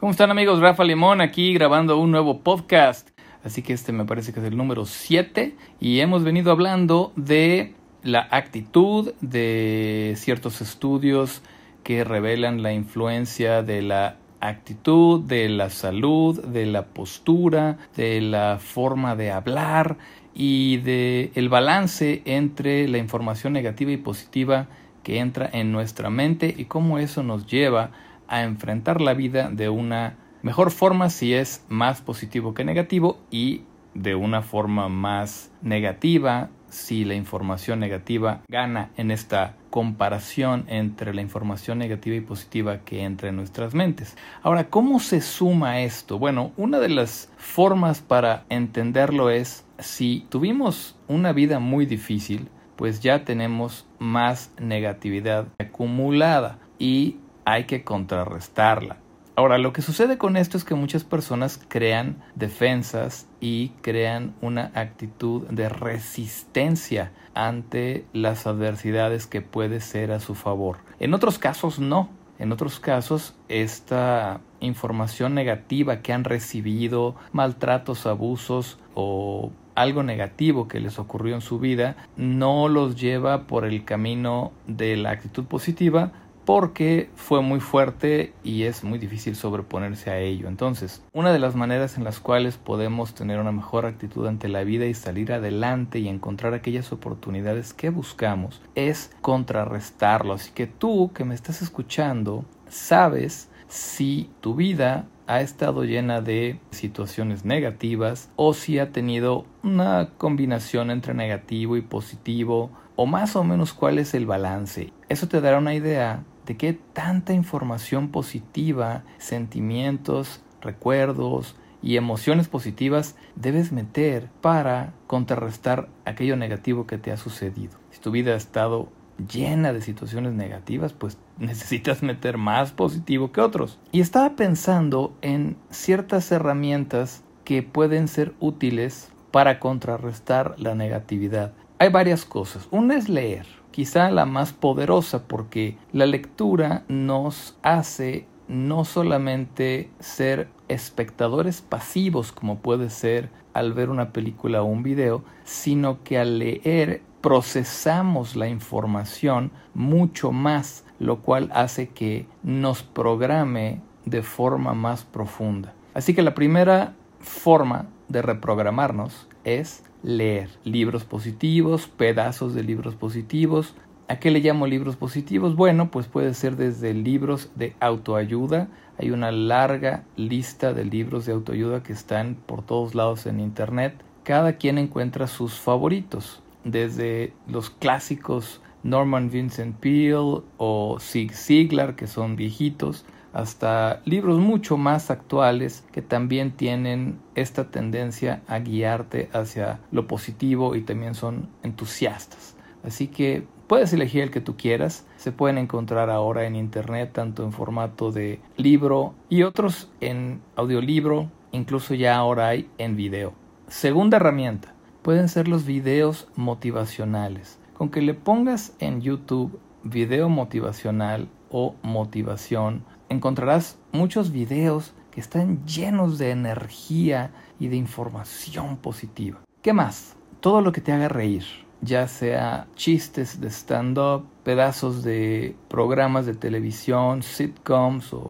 ¿Cómo están amigos? Rafa Limón aquí grabando un nuevo podcast. Así que este me parece que es el número 7 y hemos venido hablando de la actitud, de ciertos estudios que revelan la influencia de la actitud, de la salud, de la postura, de la forma de hablar y de el balance entre la información negativa y positiva que entra en nuestra mente y cómo eso nos lleva a enfrentar la vida de una mejor forma si es más positivo que negativo y de una forma más negativa si la información negativa gana en esta comparación entre la información negativa y positiva que entra en nuestras mentes. Ahora, ¿cómo se suma esto? Bueno, una de las formas para entenderlo es si tuvimos una vida muy difícil, pues ya tenemos más negatividad acumulada y hay que contrarrestarla. Ahora, lo que sucede con esto es que muchas personas crean defensas y crean una actitud de resistencia ante las adversidades que puede ser a su favor. En otros casos no. En otros casos, esta información negativa que han recibido, maltratos, abusos o algo negativo que les ocurrió en su vida, no los lleva por el camino de la actitud positiva, porque fue muy fuerte y es muy difícil sobreponerse a ello. Entonces, una de las maneras en las cuales podemos tener una mejor actitud ante la vida y salir adelante y encontrar aquellas oportunidades que buscamos es contrarrestarlo. Así que tú que me estás escuchando, sabes si tu vida ha estado llena de situaciones negativas o si ha tenido una combinación entre negativo y positivo o más o menos cuál es el balance. Eso te dará una idea de qué tanta información positiva, sentimientos, recuerdos y emociones positivas debes meter para contrarrestar aquello negativo que te ha sucedido. Si tu vida ha estado llena de situaciones negativas, pues necesitas meter más positivo que otros. Y estaba pensando en ciertas herramientas que pueden ser útiles para contrarrestar la negatividad. Hay varias cosas. Una es leer quizá la más poderosa porque la lectura nos hace no solamente ser espectadores pasivos como puede ser al ver una película o un video, sino que al leer procesamos la información mucho más, lo cual hace que nos programe de forma más profunda. Así que la primera forma de reprogramarnos es leer libros positivos, pedazos de libros positivos. ¿A qué le llamo libros positivos? Bueno, pues puede ser desde libros de autoayuda. Hay una larga lista de libros de autoayuda que están por todos lados en Internet. Cada quien encuentra sus favoritos, desde los clásicos Norman Vincent Peale o Zig Ziglar, que son viejitos, hasta libros mucho más actuales que también tienen esta tendencia a guiarte hacia lo positivo y también son entusiastas. Así que puedes elegir el que tú quieras. Se pueden encontrar ahora en internet tanto en formato de libro y otros en audiolibro, incluso ya ahora hay en video. Segunda herramienta, pueden ser los videos motivacionales. Con que le pongas en YouTube video motivacional o motivación encontrarás muchos videos que están llenos de energía y de información positiva. ¿Qué más? Todo lo que te haga reír, ya sea chistes de stand-up, pedazos de programas de televisión, sitcoms o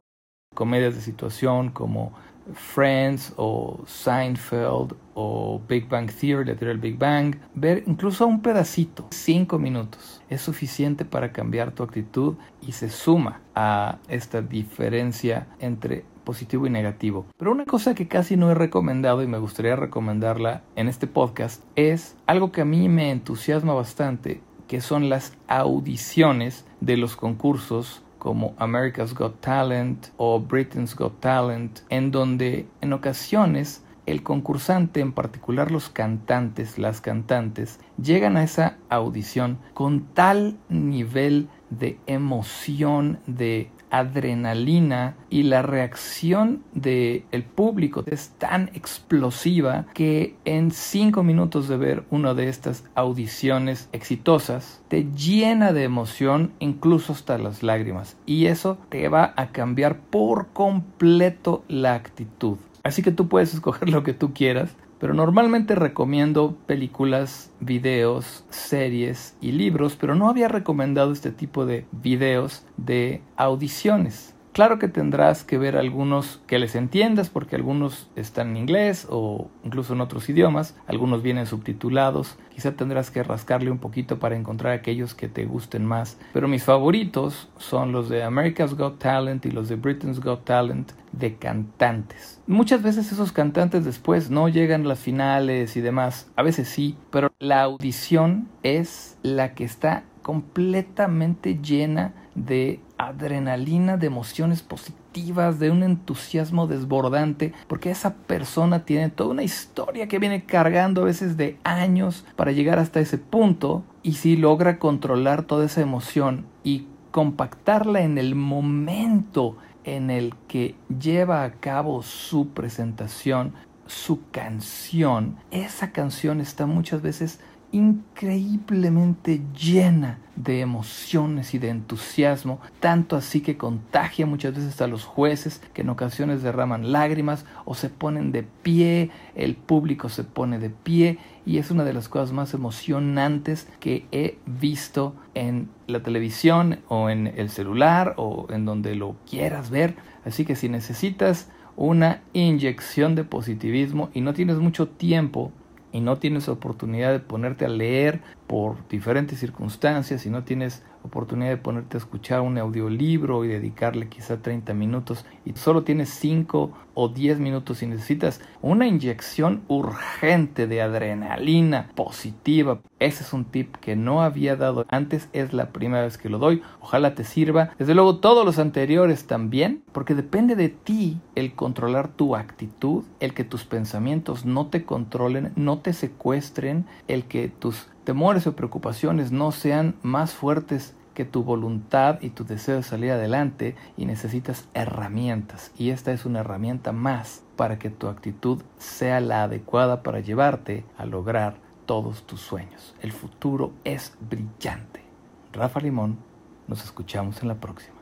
comedias de situación como Friends o Seinfeld o Big Bang Theory, la teoría del Big Bang, ver incluso un pedacito, cinco minutos, es suficiente para cambiar tu actitud y se suma a esta diferencia entre positivo y negativo. Pero una cosa que casi no he recomendado y me gustaría recomendarla en este podcast es algo que a mí me entusiasma bastante, que son las audiciones de los concursos como America's Got Talent o Britain's Got Talent, en donde en ocasiones el concursante, en particular los cantantes, las cantantes, llegan a esa audición con tal nivel de emoción, de adrenalina y la reacción del el público es tan explosiva que en cinco minutos de ver una de estas audiciones exitosas te llena de emoción incluso hasta las lágrimas y eso te va a cambiar por completo la actitud. Así que tú puedes escoger lo que tú quieras, pero normalmente recomiendo películas, videos, series y libros, pero no había recomendado este tipo de videos de audiciones. Claro que tendrás que ver algunos que les entiendas porque algunos están en inglés o incluso en otros idiomas, algunos vienen subtitulados, quizá tendrás que rascarle un poquito para encontrar aquellos que te gusten más, pero mis favoritos son los de America's Got Talent y los de Britain's Got Talent de cantantes. Muchas veces esos cantantes después no llegan a las finales y demás, a veces sí, pero la audición es la que está completamente llena de adrenalina, de emociones positivas, de un entusiasmo desbordante, porque esa persona tiene toda una historia que viene cargando a veces de años para llegar hasta ese punto y si logra controlar toda esa emoción y compactarla en el momento en el que lleva a cabo su presentación, su canción, esa canción está muchas veces increíblemente llena de emociones y de entusiasmo, tanto así que contagia muchas veces a los jueces que en ocasiones derraman lágrimas o se ponen de pie, el público se pone de pie y es una de las cosas más emocionantes que he visto en la televisión o en el celular o en donde lo quieras ver. Así que si necesitas una inyección de positivismo y no tienes mucho tiempo y no tienes oportunidad de ponerte a leer por diferentes circunstancias, si no tienes oportunidad de ponerte a escuchar un audiolibro y dedicarle quizá 30 minutos y solo tienes 5 o 10 minutos y necesitas una inyección urgente de adrenalina positiva. Ese es un tip que no había dado antes, es la primera vez que lo doy. Ojalá te sirva. Desde luego todos los anteriores también, porque depende de ti el controlar tu actitud, el que tus pensamientos no te controlen, no te secuestren, el que tus temores o preocupaciones no sean más fuertes que tu voluntad y tu deseo de salir adelante y necesitas herramientas y esta es una herramienta más para que tu actitud sea la adecuada para llevarte a lograr todos tus sueños. El futuro es brillante. Rafa Limón, nos escuchamos en la próxima.